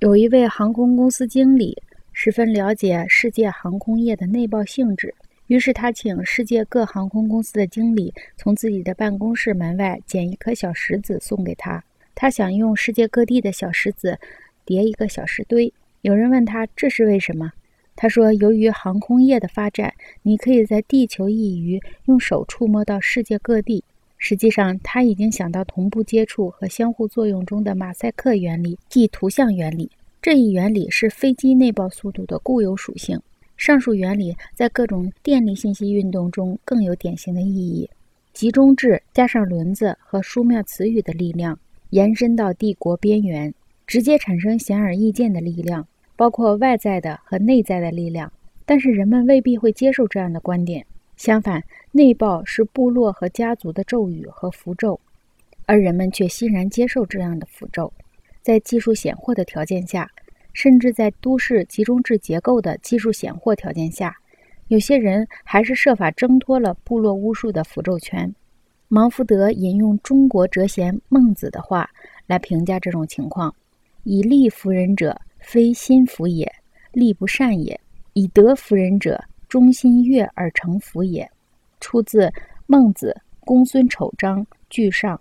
有一位航空公司经理十分了解世界航空业的内爆性质，于是他请世界各航空公司的经理从自己的办公室门外捡一颗小石子送给他。他想用世界各地的小石子叠一个小石堆。有人问他这是为什么？他说：“由于航空业的发展，你可以在地球一隅用手触摸到世界各地。实际上，他已经想到同步接触和相互作用中的马赛克原理，即图像原理。这一原理是飞机内爆速度的固有属性。上述原理在各种电力信息运动中更有典型的意义。集中制加上轮子和书面词语的力量，延伸到帝国边缘，直接产生显而易见的力量。”包括外在的和内在的力量，但是人们未必会接受这样的观点。相反，内爆是部落和家族的咒语和符咒，而人们却欣然接受这样的符咒。在技术显赫的条件下，甚至在都市集中制结构的技术显赫条件下，有些人还是设法挣脱了部落巫术的符咒圈。芒福德引用中国哲贤孟子的话来评价这种情况：“以利服人者。”非心服也，力不善也；以德服人者，忠心悦而成福也。出自《孟子·公孙丑章句上》。